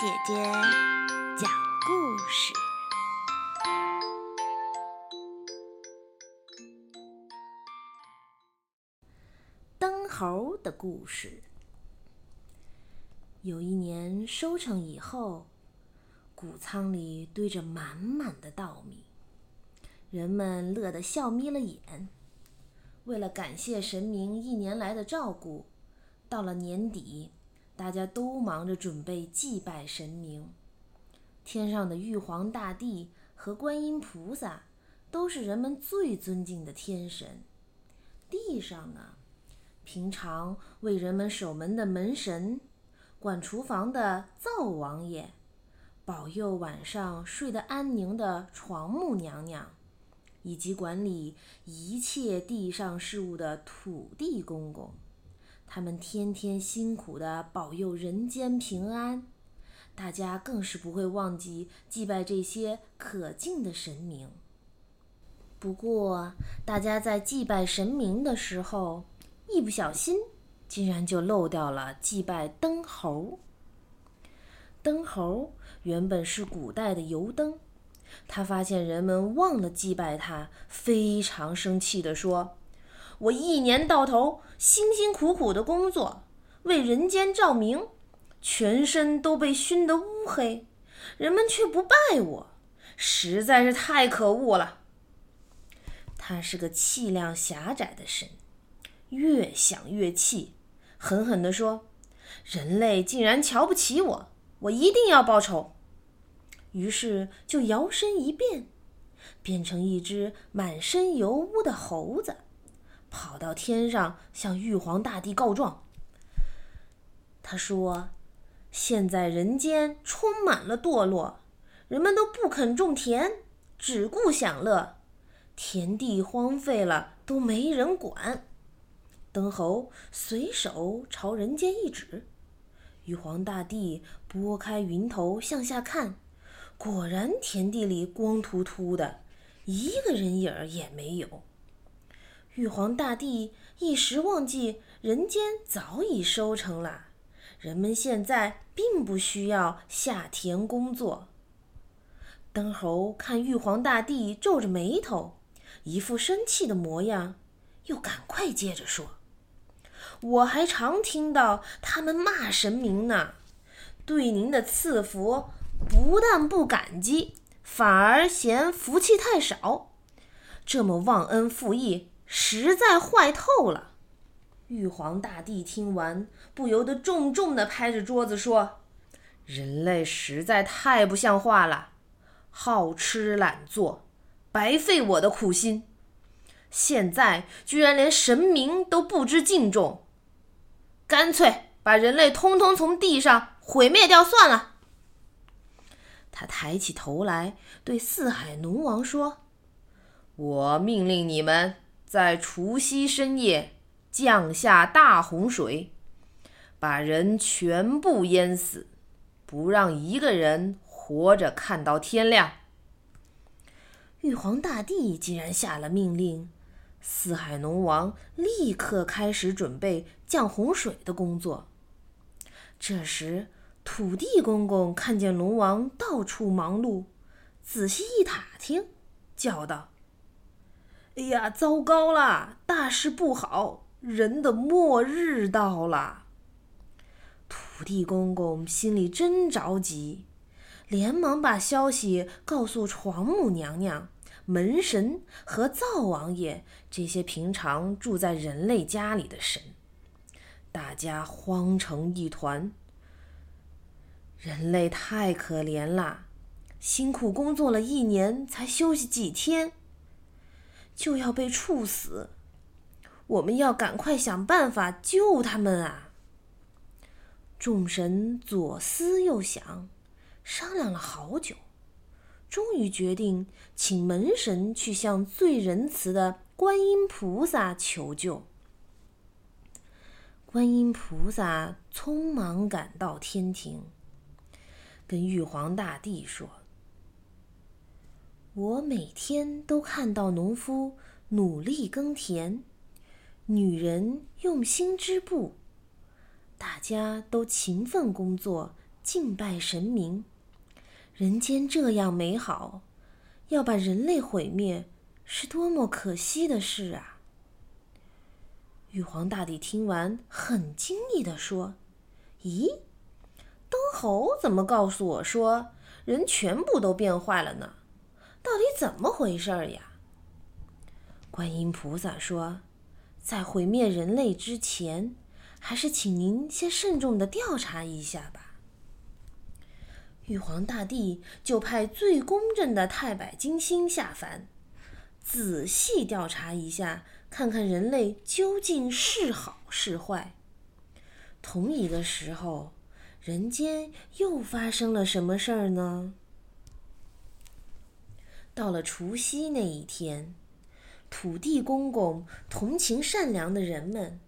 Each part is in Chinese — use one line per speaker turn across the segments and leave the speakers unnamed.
姐姐讲故事：灯猴的故事。有一年收成以后，谷仓里堆着满满的稻米，人们乐得笑眯了眼。为了感谢神明一年来的照顾，到了年底。大家都忙着准备祭拜神明。天上的玉皇大帝和观音菩萨都是人们最尊敬的天神。地上呢，平常为人们守门的门神，管厨房的灶王爷，保佑晚上睡得安宁的床木娘娘，以及管理一切地上事务的土地公公。他们天天辛苦地保佑人间平安，大家更是不会忘记祭拜这些可敬的神明。不过，大家在祭拜神明的时候，一不小心，竟然就漏掉了祭拜灯猴。灯猴原本是古代的油灯，他发现人们忘了祭拜他，非常生气地说。我一年到头辛辛苦苦的工作，为人间照明，全身都被熏得乌黑，人们却不拜我，实在是太可恶了。他是个气量狭窄的神，越想越气，狠狠地说：“人类竟然瞧不起我，我一定要报仇。”于是就摇身一变，变成一只满身油污的猴子。跑到天上向玉皇大帝告状。他说：“现在人间充满了堕落，人们都不肯种田，只顾享乐，田地荒废了，都没人管。”灯猴随手朝人间一指，玉皇大帝拨开云头向下看，果然田地里光秃秃的，一个人影儿也没有。玉皇大帝一时忘记，人间早已收成了，人们现在并不需要下田工作。灯猴看玉皇大帝皱着眉头，一副生气的模样，又赶快接着说：“我还常听到他们骂神明呢，对您的赐福不但不感激，反而嫌福气太少，这么忘恩负义。”实在坏透了！玉皇大帝听完，不由得重重地拍着桌子说：“人类实在太不像话了，好吃懒做，白费我的苦心。现在居然连神明都不知敬重，干脆把人类通通从地上毁灭掉算了。”他抬起头来，对四海龙王说：“我命令你们。”在除夕深夜降下大洪水，把人全部淹死，不让一个人活着看到天亮。玉皇大帝竟然下了命令，四海龙王立刻开始准备降洪水的工作。这时，土地公公看见龙王到处忙碌，仔细一打听，叫道。哎呀，糟糕了！大事不好，人的末日到了。土地公公心里真着急，连忙把消息告诉床母娘娘、门神和灶王爷这些平常住在人类家里的神。大家慌成一团。人类太可怜了，辛苦工作了一年，才休息几天。就要被处死，我们要赶快想办法救他们啊！众神左思右想，商量了好久，终于决定请门神去向最仁慈的观音菩萨求救。观音菩萨匆忙赶到天庭，跟玉皇大帝说。我每天都看到农夫努力耕田，女人用心织布，大家都勤奋工作，敬拜神明。人间这样美好，要把人类毁灭，是多么可惜的事啊！玉皇大帝听完，很惊异地说：“咦，灯猴怎么告诉我说人全部都变坏了呢？到底怎么回事儿呀？”观音菩萨说：“在毁灭人类之前，还是请您先慎重的调查一下吧。”玉皇大帝就派最公正的太白金星下凡，仔细调查一下。看看人类究竟是好是坏。同一个时候，人间又发生了什么事儿呢？到了除夕那一天，土地公公同情善良的人们，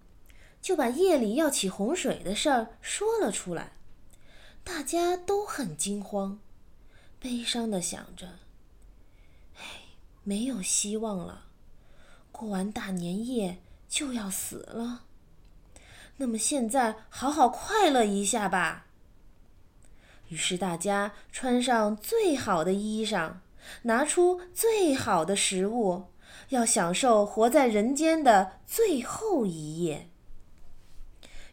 就把夜里要起洪水的事儿说了出来。大家都很惊慌，悲伤的想着：“哎，没有希望了。”过完大年夜就要死了，那么现在好好快乐一下吧。于是大家穿上最好的衣裳，拿出最好的食物，要享受活在人间的最后一夜。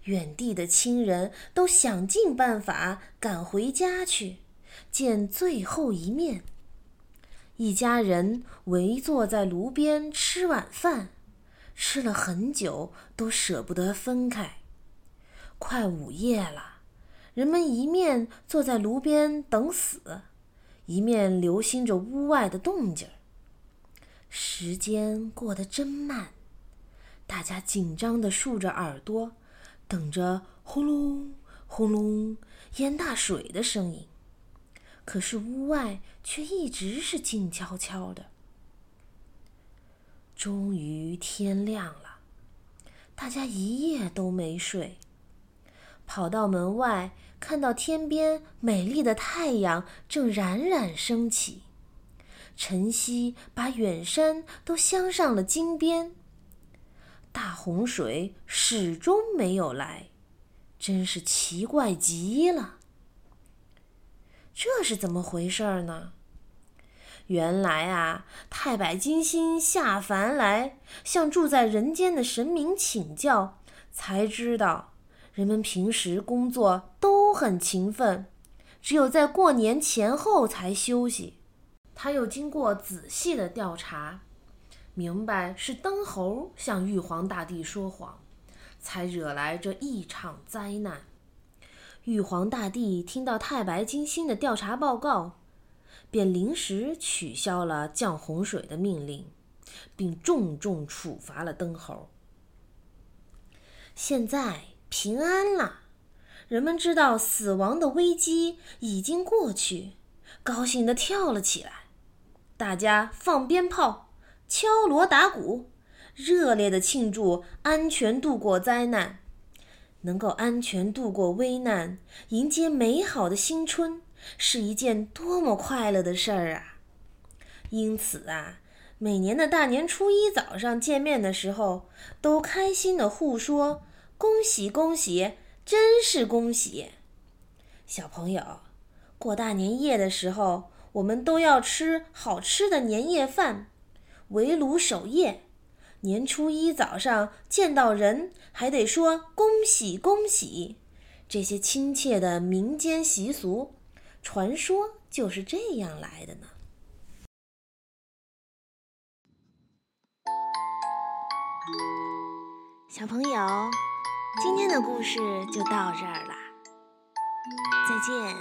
远地的亲人都想尽办法赶回家去，见最后一面。一家人围坐在炉边吃晚饭，吃了很久都舍不得分开。快午夜了，人们一面坐在炉边等死，一面留心着屋外的动静。时间过得真慢，大家紧张地竖着耳朵，等着轰隆轰隆淹大水的声音。可是屋外却一直是静悄悄的。终于天亮了，大家一夜都没睡，跑到门外，看到天边美丽的太阳正冉冉升起，晨曦把远山都镶上了金边。大洪水始终没有来，真是奇怪极了。这是怎么回事呢？原来啊，太白金星下凡来向住在人间的神明请教，才知道人们平时工作都很勤奋，只有在过年前后才休息。他又经过仔细的调查，明白是灯猴向玉皇大帝说谎，才惹来这一场灾难。玉皇大帝听到太白金星的调查报告，便临时取消了降洪水的命令，并重重处罚了灯猴。现在平安了，人们知道死亡的危机已经过去，高兴地跳了起来。大家放鞭炮、敲锣打鼓，热烈地庆祝安全度过灾难。能够安全度过危难，迎接美好的新春，是一件多么快乐的事儿啊！因此啊，每年的大年初一早上见面的时候，都开心的互说“恭喜恭喜”，真是恭喜！小朋友，过大年夜的时候，我们都要吃好吃的年夜饭，围炉守夜。年初一早上见到人，还得说恭喜恭喜。这些亲切的民间习俗，传说就是这样来的呢。小朋友，今天的故事就到这儿啦，再见。